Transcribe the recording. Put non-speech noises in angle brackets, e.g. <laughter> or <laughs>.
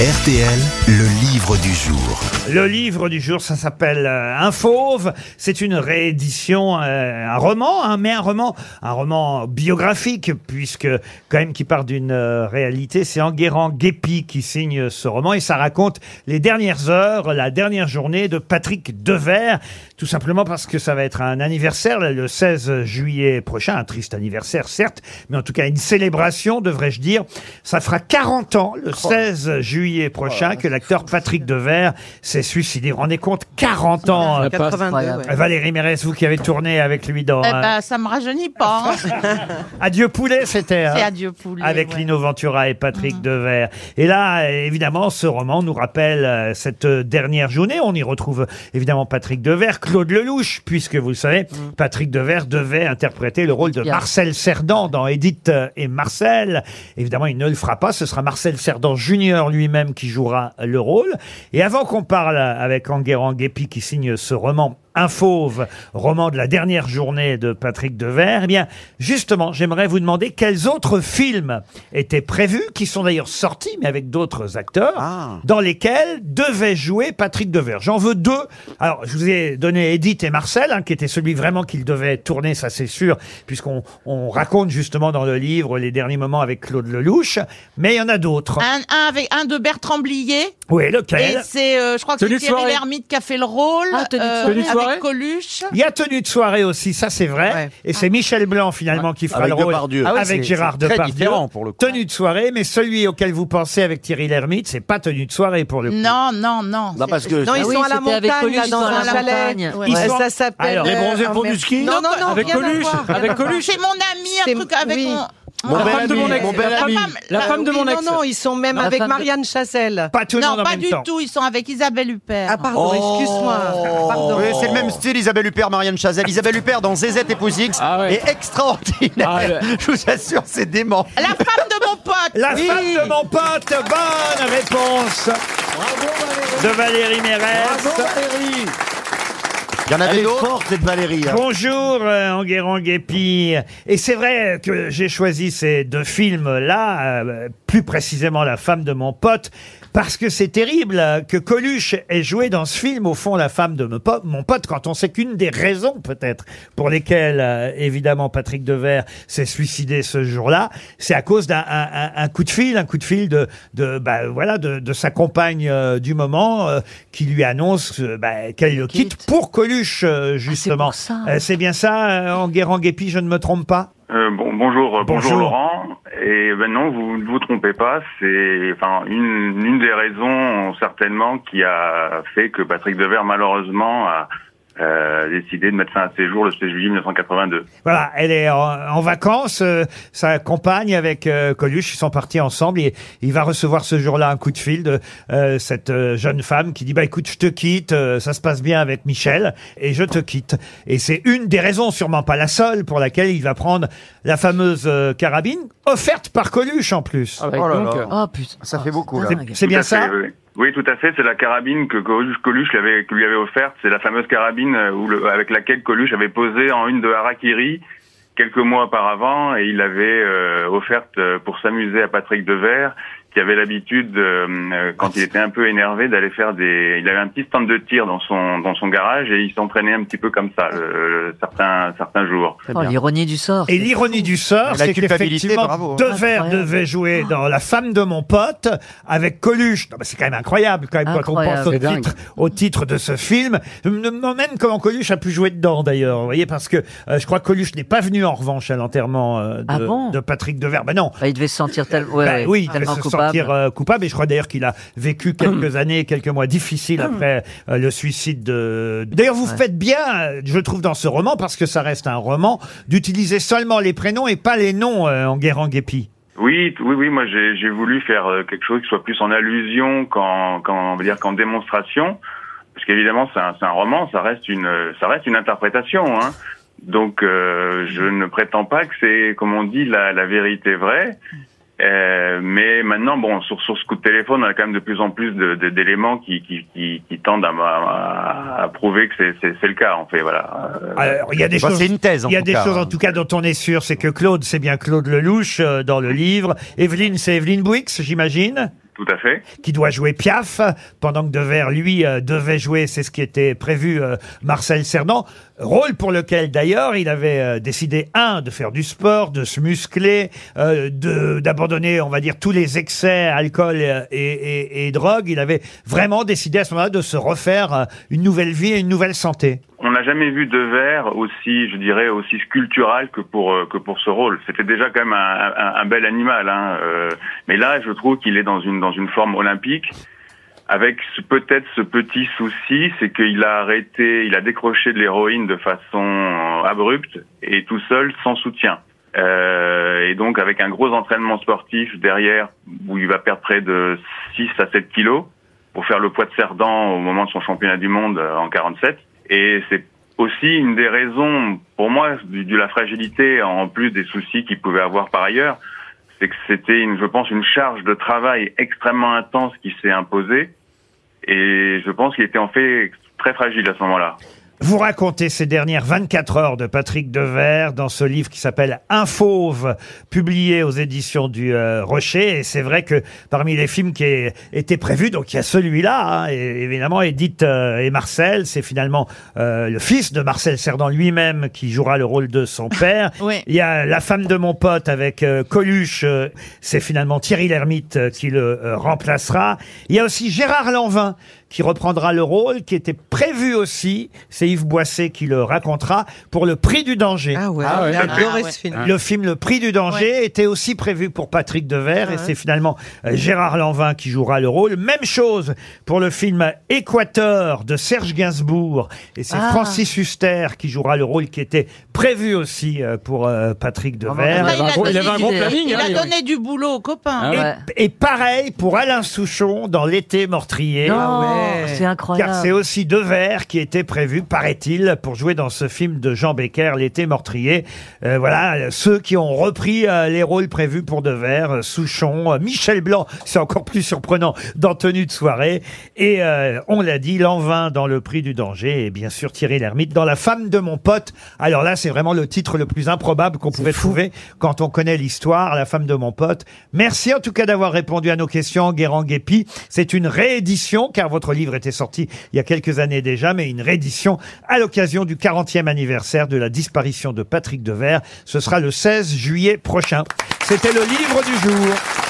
RTL, le livre du jour. Le livre du jour, ça s'appelle euh, Un fauve. C'est une réédition, euh, un roman, hein, mais un roman, un roman biographique, puisque quand même qui part d'une euh, réalité. C'est Enguerrand Guépi qui signe ce roman et ça raconte les dernières heures, la dernière journée de Patrick Devers, tout simplement parce que ça va être un anniversaire là, le 16 juillet prochain, un triste anniversaire certes, mais en tout cas une célébration, devrais-je dire. Ça fera 40 ans, le 16 juillet prochain, que l'acteur Patrick Devers s'est suicidé. Vous vous rendez compte 40 ans euh, 82, ouais. Valérie Mérès, vous qui avez tourné avec lui dans Eh euh, ben, ça me rajeunit pas. hein. <laughs> Adieu poulet, c'était. hein C'est Adieu poulet. avec ouais. Lino Ventura et Patrick Devers. Et là, euh, évidemment, ce roman nous rappelle euh, cette euh, dernière journée. On y retrouve euh, évidemment Patrick Devers, Claude Lelouch, puisque vous le savez, Patrick Devers devait interpréter le rôle de Bien. Marcel Cerdan dans Edith euh, et Marcel. Évidemment, il ne le fera pas. Ce sera Marcel Cerdan Junior lui-même qui jouera le rôle. Et avant qu'on parle avec Enguerrand Guépi qui signe ce roman un fauve, roman de la dernière journée de Patrick Devers. Eh bien, justement, j'aimerais vous demander quels autres films étaient prévus, qui sont d'ailleurs sortis, mais avec d'autres acteurs, Ah. dans lesquels devait jouer Patrick Devers. J'en veux deux. Alors, je vous ai donné Edith et Marcel, hein, qui était celui vraiment qu'il devait tourner, ça c'est sûr, puisqu'on on raconte justement dans le livre les derniers moments avec Claude Lelouch. Mais il y en a d'autres. Un, un avec un de Bertrand Blier. Oui, Et lequel c'est, euh, je crois que c'est Tenue de Thierry soirée. Lhermitte qui a fait le rôle. Ah, Tenue de euh, soirée. Tenue de soirée. Avec Coluche. Il y a tenue de soirée aussi, ça c'est vrai. Ouais. Et c'est Michel Blanc finalement qui fera Avec le rôle Depardieu. Ah oui, avec c'est- Gérard c'est très Depardieu. différent, pour le coup. Tenue de soirée, mais celui auquel vous pensez avec Thierry Lhermitte, c'est pas tenue de soirée pour le coup. Non, non, non. Non, parce que Non, ils Ah oui, sont à la c'était avec montagne, là, dans dans un la chalet. montagne. Ouais, Ils sont- Ça s'appelle... Alors, Les euh, bronzés font du ski Non, non, non, Avec rien à Coluche, voir, avec rien à voir. Coluche. C'est mon ami, un C'est- truc avec oui. mon. Mon La bel femme de mon ex. mon bel ami. femme- La Ah femme de oui, mon non, ex. Non, ils sont même avec Marianne Chassel. Pas tout le Non, pas même du temps. tout. Ils sont avec Isabelle Huppert. Ah, pardon, excuse-moi. Pardon. Oui, c'est le même style, Isabelle Huppert, Marianne Chazelle. Isabelle Huppert dans Zézette et Poussix Ah ouais. est extraordinaire. Ah ouais. <laughs> Je vous assure, c'est dément. La femme de mon pote. La femme de mon pote, bonne réponse de Valérie Mérès. Il y en avait d'autres. cette Valérie. hein. Bonjour euh, Enguerrand Guépi. Et c'est vrai que j'ai choisi ces deux films-là, euh, plus précisément La femme de mon pote, parce que c'est terrible euh, que Coluche ait joué dans ce film, au fond, La femme de mon pote, mon pote quand on sait qu'une des raisons peut-être pour lesquelles, euh, évidemment, Patrick Devers s'est suicidé ce jour-là, c'est à cause d'un un, un- un coup de fil, un coup de fil de, de, bah, voilà, de, de sa compagne euh, du moment euh, qui lui annonce euh, bah, qu'elle le quitte Quitte. pour Coluche, euh, justement. pour ça. Euh, c'est bien ça, euh, Enguerrand Guépi, je ne me trompe pas Euh, bon, bonjour, euh, bonjour, Bonjour. Laurent. Et ben non, vous ne vous trompez pas. C'est enfin une, une des raisons certainement qui a fait que Patrick Devers malheureusement a euh, décidé de mettre fin à ses jours le 16 juillet 1982. Voilà, elle est en, en vacances, euh, sa compagne avec euh, Coluche, ils sont partis ensemble et il va recevoir ce jour-là un coup de fil de euh, cette euh, jeune femme qui dit bah écoute, je te quitte, euh, ça se passe bien avec Michel et je te quitte. Et c'est une des raisons, sûrement pas la seule, pour laquelle il va prendre la fameuse euh, carabine offerte par Coluche en plus. Ah bah, Oh là donc, là. putain. Ça fait beaucoup, là. C'est- bien ça fait, oui. Oui, tout à fait. C'est la carabine que Coluche, lui avait, lui avait offerte. C'est la fameuse carabine euh, où le- avec laquelle Coluche avait posé en une de Harakiri quelques mois auparavant et il l'avait euh, offerte euh, pour s'amuser à Patrick Devers qui avait l'habitude, euh, euh, quand il était un peu énervé, d'aller faire des... Il avait un petit stand de tir dans son dans son garage et il s'entraînait un petit peu comme ça le- certains certains jours. Oh, l'ironie du sort. Et l'ironie du sort, c'est qu'effectivement, bravo. Devers Incroyable. devait jouer dans La femme de mon pote avec Coluche. Non, mais C'est quand même incroyable quand même quand on Incroyable. pense au titre, au titre de ce film. Je me demande même comment Coluche a pu jouer dedans d'ailleurs. Vous voyez, parce que euh, je crois que Coluche n'est pas venu en revanche à l'enterrement euh, de, Ah bon? de Patrick Devers. Ben non. Bah, il devait se sentir tel... ouais, Bah oui, il devait tellement se coupable. sentir euh, coupable. Et je crois d'ailleurs qu'il a vécu quelques <clears throat> années, quelques mois difficiles <clears throat> après euh, le suicide de. D'ailleurs, vous Ouais. faites bien, euh, je trouve, dans ce roman, parce que ça reste un roman, d'utiliser seulement les prénoms et pas les noms euh, en Guépi. Oui, t- oui, oui. Moi, j'ai j'ai voulu faire euh, quelque chose qui soit plus en allusion qu'en, qu'en, on va dire qu'en démonstration, parce qu'évidemment, c'est un, c'est un roman, ça reste une, ça reste une interprétation. Hein. Donc, euh, je ne prétends pas que c'est, comme on dit, la, la vérité vraie. Euh, mais maintenant, bon, sur, sur ce coup de téléphone, on a quand même de plus en plus de- de- d'éléments qui, qui, qui, qui tendent à, à, à prouver que c'est- c'est c'est le cas. En fait, voilà. Euh, Alors, il y a des Bah, choses. c'est une thèse, en Il y a tout des cas. choses en tout cas dont on est sûr, c'est que Claude, c'est bien Claude Lelouch euh, dans le livre. Evelyne, c'est Evelyne Bouix, j'imagine? Tout à fait. qui doit jouer Piaf, pendant que Devers, lui, euh, devait jouer, c'est ce qui était prévu, euh, Marcel Cerdan. Rôle pour lequel, d'ailleurs, il avait euh, décidé, un, de faire du sport, de se muscler, euh, de d'abandonner, on va dire, tous les excès, alcool et, et, et drogue. Il avait vraiment décidé à ce moment-là de se refaire euh, une nouvelle vie et une nouvelle santé. On n'a jamais vu de verre aussi, je dirais, aussi sculptural que pour euh, que pour ce rôle. C'était déjà quand même un, un- un bel animal, hein, euh, mais là, je trouve qu'il est dans une dans une forme olympique, avec peut-être ce petit souci, c'est qu'il a arrêté, il a décroché de l'héroïne de façon euh, abrupte et tout seul, sans soutien. Euh, et donc avec un gros entraînement sportif derrière, où il va perdre près de 6 à 7 kilos pour faire le poids de Cerdan au moment de son championnat du monde euh, en 47. Et c'est aussi une des raisons, pour moi, de, la fragilité, en plus des soucis qu'il pouvait avoir par ailleurs, c'est que c'était, je pense, une charge de travail extrêmement intense qui s'est imposée. Et je pense qu'il était en fait très fragile à ce moment-là. Vous racontez ces dernières 24 heures de Patrick Devers dans ce livre qui s'appelle Un fauve, publié aux éditions du euh, Rocher. Et c'est vrai que parmi les films qui étaient prévus, donc il y a celui-là, hein, et évidemment Edith euh, et Marcel, c'est finalement euh, le fils de Marcel Cerdan lui-même qui jouera le rôle de son <laughs> père. Oui. Il y a La femme de mon pote avec euh, Coluche, euh, c'est finalement Thierry Lhermitte euh, qui le euh, remplacera. Il y a aussi Gérard Lanvin qui reprendra le rôle, qui était prévu aussi, c'est Yves Boisset qui le racontera, pour le prix du danger. Ah ouais, Ah ouais. j'ai adoré Ah ouais. ce film. Le film Le Prix du danger était aussi prévu pour Patrick Devers Ah et c'est finalement euh, Gérard Lanvin qui jouera le rôle. Même chose pour le film Équateur de Serge Gainsbourg et c'est Ah. Francis Huster qui jouera le rôle qui était prévu aussi euh, pour euh, Patrick Devers. Là, avait un gros- il avait un gros donné- planning, Il hein, a il- donné du boulot aux copains. Ah Et, Ouais. et pareil pour Alain Souchon dans L'été meurtrier. Non, ouais. c'est Car incroyable. c'est aussi Devers qui était prévu, paraît-il, pour jouer dans ce film de Jean Becker, L'été meurtrier. Euh, voilà, euh, ceux qui ont repris euh, les rôles prévus pour Devers, euh, Souchon, euh, Michel Blanc, c'est encore plus surprenant, dans Tenue de soirée. Et euh, on l'a dit, Lanvin dans Le Prix du danger, et bien sûr Thierry Lhermitte dans La femme de mon pote. Alors là, c'est vraiment le titre le plus improbable qu'on pouvait trouver quand on connaît l'histoire, La femme de mon pote. Merci en tout cas d'avoir répondu à nos questions, Guérand Guépi. C'est une réédition, car votre livre était sorti il y a quelques années déjà, mais une réédition à l'occasion du 40e anniversaire de la disparition de Patrick Devers. Ce sera le 16 juillet prochain. C'était le livre du jour.